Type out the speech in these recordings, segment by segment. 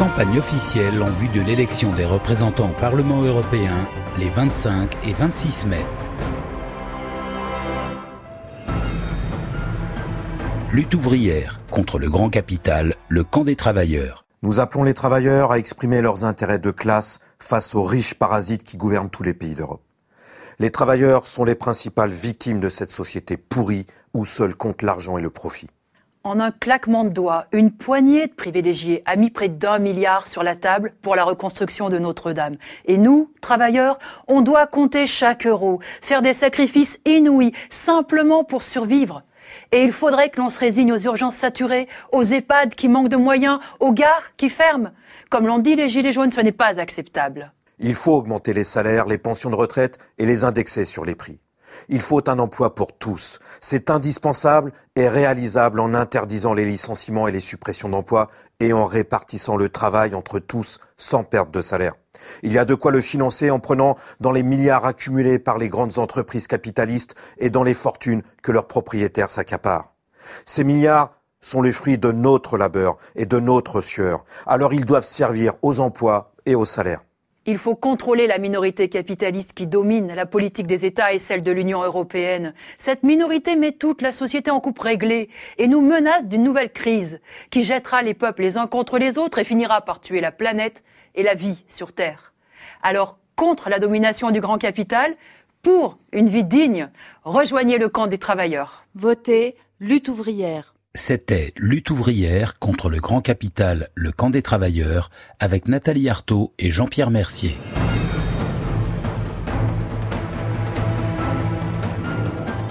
Campagne officielle en vue de l'élection des représentants au Parlement européen les 25 et 26 mai. Lutte ouvrière contre le grand capital, le camp des travailleurs. Nous appelons les travailleurs à exprimer leurs intérêts de classe face aux riches parasites qui gouvernent tous les pays d'Europe. Les travailleurs sont les principales victimes de cette société pourrie où seul compte l'argent et le profit. En un claquement de doigts, une poignée de privilégiés a mis près d'un milliard sur la table pour la reconstruction de Notre-Dame. Et nous, travailleurs, on doit compter chaque euro, faire des sacrifices inouïs, simplement pour survivre. Et il faudrait que l'on se résigne aux urgences saturées, aux EHPAD qui manquent de moyens, aux gares qui ferment. Comme l'ont dit les Gilets jaunes, ce n'est pas acceptable. Il faut augmenter les salaires, les pensions de retraite et les indexer sur les prix. Il faut un emploi pour tous. C'est indispensable et réalisable en interdisant les licenciements et les suppressions d'emplois et en répartissant le travail entre tous sans perte de salaire. Il y a de quoi le financer en prenant dans les milliards accumulés par les grandes entreprises capitalistes et dans les fortunes que leurs propriétaires s'accaparent. Ces milliards sont le fruit de notre labeur et de notre sueur. Alors ils doivent servir aux emplois et aux salaires. Il faut contrôler la minorité capitaliste qui domine la politique des États et celle de l'Union européenne. Cette minorité met toute la société en coupe réglée et nous menace d'une nouvelle crise qui jettera les peuples les uns contre les autres et finira par tuer la planète et la vie sur Terre. Alors, contre la domination du grand capital, pour une vie digne, rejoignez le camp des travailleurs. Votez lutte ouvrière. C'était Lutte ouvrière contre le grand capital, le camp des travailleurs, avec Nathalie Artaud et Jean-Pierre Mercier.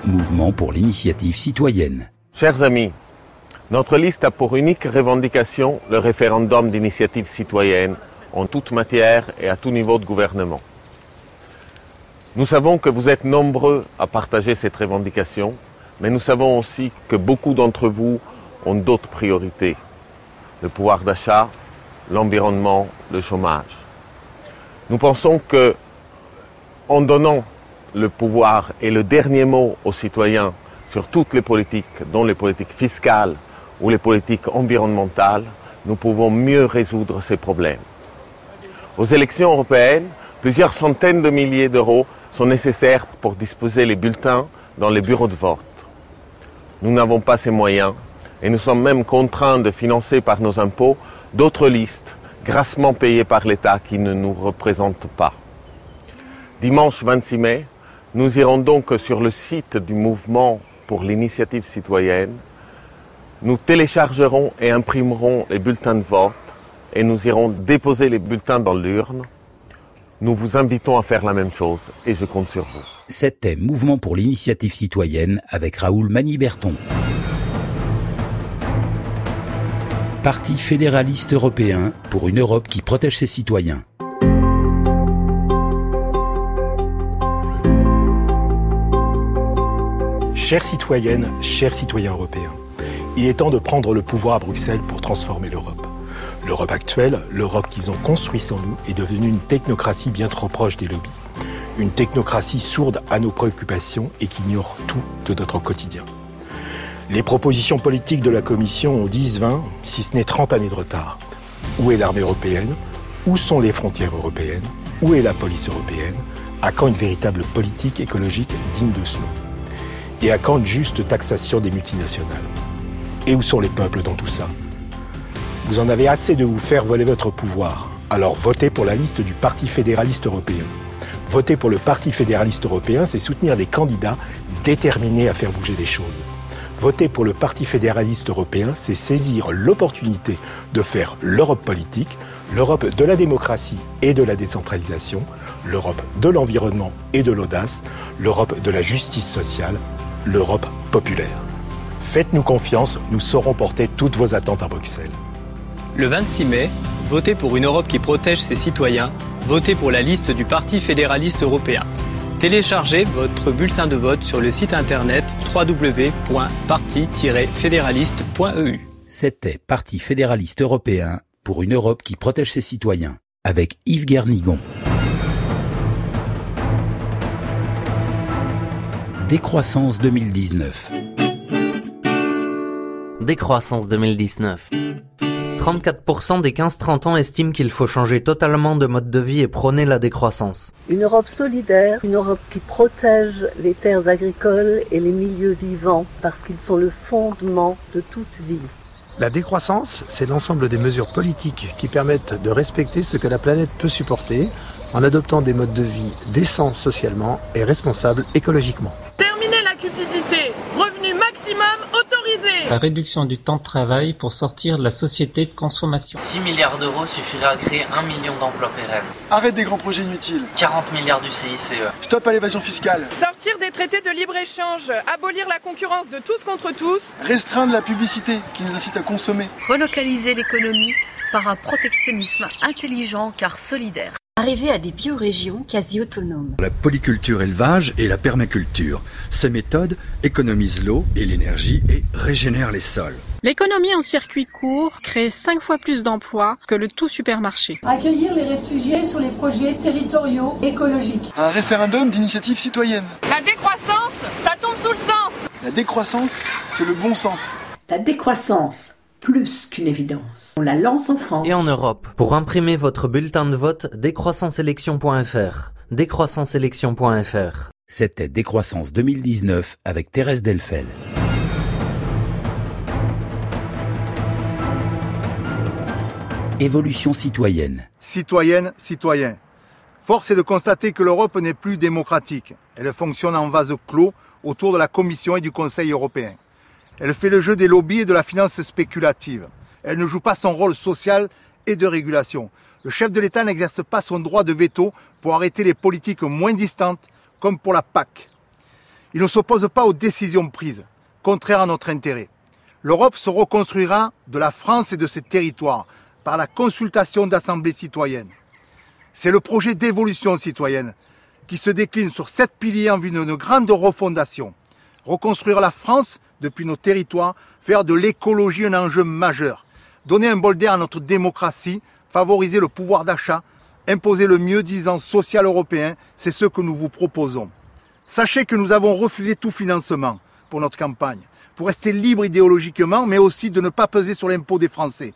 Mouvement pour l'initiative citoyenne. Chers amis, notre liste a pour unique revendication le référendum d'initiative citoyenne en toute matière et à tout niveau de gouvernement. Nous savons que vous êtes nombreux à partager cette revendication mais nous savons aussi que beaucoup d'entre vous ont d'autres priorités. Le pouvoir d'achat, l'environnement, le chômage. Nous pensons que, en donnant le pouvoir et le dernier mot aux citoyens sur toutes les politiques, dont les politiques fiscales ou les politiques environnementales, nous pouvons mieux résoudre ces problèmes. Aux élections européennes, plusieurs centaines de milliers d'euros sont nécessaires pour disposer les bulletins dans les bureaux de vote. Nous n'avons pas ces moyens et nous sommes même contraints de financer par nos impôts d'autres listes grassement payées par l'État qui ne nous représentent pas. Dimanche 26 mai, nous irons donc sur le site du mouvement pour l'initiative citoyenne. Nous téléchargerons et imprimerons les bulletins de vote et nous irons déposer les bulletins dans l'urne. Nous vous invitons à faire la même chose et je compte sur vous. C'était Mouvement pour l'initiative citoyenne avec Raoul Maniberton. Parti fédéraliste européen pour une Europe qui protège ses citoyens. Chères citoyennes, chers citoyens européens, il est temps de prendre le pouvoir à Bruxelles pour transformer l'Europe. L'Europe actuelle, l'Europe qu'ils ont construite sans nous, est devenue une technocratie bien trop proche des lobbies. Une technocratie sourde à nos préoccupations et qui ignore tout de notre quotidien. Les propositions politiques de la Commission ont 10, 20, si ce n'est 30 années de retard. Où est l'armée européenne? Où sont les frontières européennes? Où est la police européenne? À quand une véritable politique écologique digne de ce nom? Et à quand une juste taxation des multinationales? Et où sont les peuples dans tout ça? Vous en avez assez de vous faire voler votre pouvoir. Alors votez pour la liste du Parti fédéraliste européen. Voter pour le Parti fédéraliste européen, c'est soutenir des candidats déterminés à faire bouger les choses. Voter pour le Parti fédéraliste européen, c'est saisir l'opportunité de faire l'Europe politique, l'Europe de la démocratie et de la décentralisation, l'Europe de l'environnement et de l'audace, l'Europe de la justice sociale, l'Europe populaire. Faites-nous confiance, nous saurons porter toutes vos attentes à Bruxelles. Le 26 mai, votez pour une Europe qui protège ses citoyens, votez pour la liste du Parti fédéraliste européen. Téléchargez votre bulletin de vote sur le site internet www.parti-fédéraliste.eu. C'était Parti fédéraliste européen pour une Europe qui protège ses citoyens avec Yves Guernigon. Décroissance 2019. Décroissance 2019. 34% des 15-30 ans estiment qu'il faut changer totalement de mode de vie et prôner la décroissance. Une Europe solidaire, une Europe qui protège les terres agricoles et les milieux vivants parce qu'ils sont le fondement de toute vie. La décroissance, c'est l'ensemble des mesures politiques qui permettent de respecter ce que la planète peut supporter en adoptant des modes de vie décents socialement et responsables écologiquement. La réduction du temps de travail pour sortir de la société de consommation. 6 milliards d'euros suffira à créer 1 million d'emplois pérennes. Arrête des grands projets inutiles. 40 milliards du CICE. Stop à l'évasion fiscale. Sortir des traités de libre-échange, abolir la concurrence de tous contre tous. Restreindre la publicité qui nous incite à consommer. Relocaliser l'économie par un protectionnisme intelligent car solidaire. Arriver à des biorégions quasi autonomes. La polyculture élevage et la permaculture. Ces méthodes économisent l'eau et l'énergie et régénèrent les sols. L'économie en circuit court crée 5 fois plus d'emplois que le tout supermarché. Accueillir les réfugiés sur les projets territoriaux écologiques. Un référendum d'initiative citoyenne. La décroissance, ça tombe sous le sens. La décroissance, c'est le bon sens. La décroissance plus qu'une évidence. On la lance en France. Et en Europe. Pour imprimer votre bulletin de vote, décroissanceélection.fr. Décroissanceélection.fr. C'était Décroissance 2019 avec Thérèse Delfel. Évolution citoyenne. Citoyenne, citoyen. Force est de constater que l'Europe n'est plus démocratique. Elle fonctionne en vase clos autour de la Commission et du Conseil européen. Elle fait le jeu des lobbies et de la finance spéculative. Elle ne joue pas son rôle social et de régulation. Le chef de l'État n'exerce pas son droit de veto pour arrêter les politiques moins distantes, comme pour la PAC. Il ne s'oppose pas aux décisions prises, contraires à notre intérêt. L'Europe se reconstruira de la France et de ses territoires par la consultation d'assemblées citoyennes. C'est le projet d'évolution citoyenne qui se décline sur sept piliers en vue d'une grande refondation. Reconstruire la France depuis nos territoires, faire de l'écologie un enjeu majeur, donner un bol d'air à notre démocratie, favoriser le pouvoir d'achat, imposer le mieux-disant social européen, c'est ce que nous vous proposons. Sachez que nous avons refusé tout financement pour notre campagne, pour rester libre idéologiquement, mais aussi de ne pas peser sur l'impôt des Français.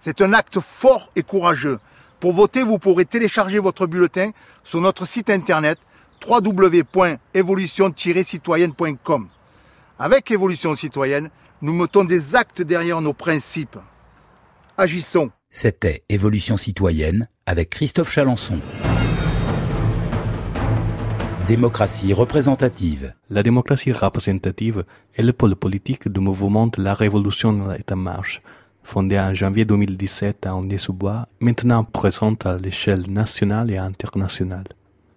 C'est un acte fort et courageux. Pour voter, vous pourrez télécharger votre bulletin sur notre site internet www.évolution-citoyenne.com. Avec Évolution citoyenne, nous mettons des actes derrière nos principes. Agissons. C'était Évolution citoyenne avec Christophe Chalençon. Démocratie représentative. La démocratie représentative est le pôle politique du mouvement de la Révolution est en marche, fondé en janvier 2017 à Aulnay-sous-Bois, maintenant présente à l'échelle nationale et internationale.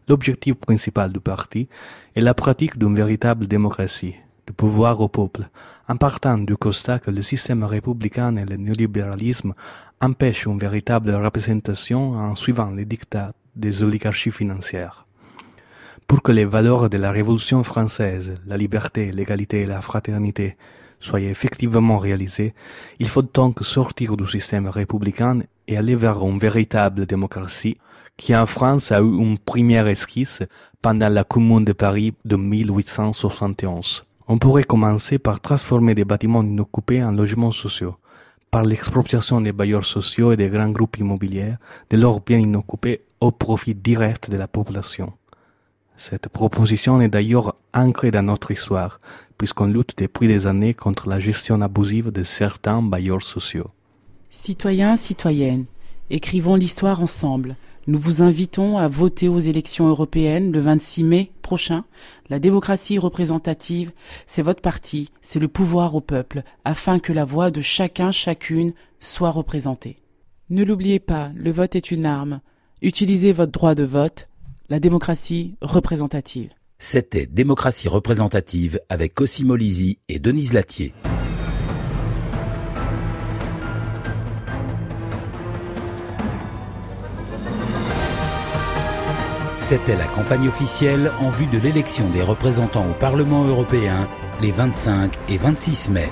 L'objectif principal du parti est la pratique d'une véritable démocratie, du pouvoir au peuple, en partant du constat que le système républicain et le néolibéralisme empêchent une véritable représentation en suivant les dictats des oligarchies financières. Pour que les valeurs de la Révolution française, la liberté, l'égalité et la fraternité, soient effectivement réalisées, il faut donc sortir du système républicain et aller vers une véritable démocratie qui en France a eu une première esquisse pendant la Commune de Paris de 1871. On pourrait commencer par transformer des bâtiments inoccupés en logements sociaux, par l'expropriation des bailleurs sociaux et des grands groupes immobiliers de leurs biens inoccupés au profit direct de la population. Cette proposition est d'ailleurs ancrée dans notre histoire, puisqu'on lutte depuis des années contre la gestion abusive de certains bailleurs sociaux. Citoyens, citoyennes, écrivons l'histoire ensemble. Nous vous invitons à voter aux élections européennes le 26 mai prochain. La démocratie représentative, c'est votre parti, c'est le pouvoir au peuple, afin que la voix de chacun, chacune soit représentée. Ne l'oubliez pas, le vote est une arme. Utilisez votre droit de vote, la démocratie représentative. C'était Démocratie représentative avec Cosimo Lisi et Denise Latier. C'était la campagne officielle en vue de l'élection des représentants au Parlement européen les 25 et 26 mai.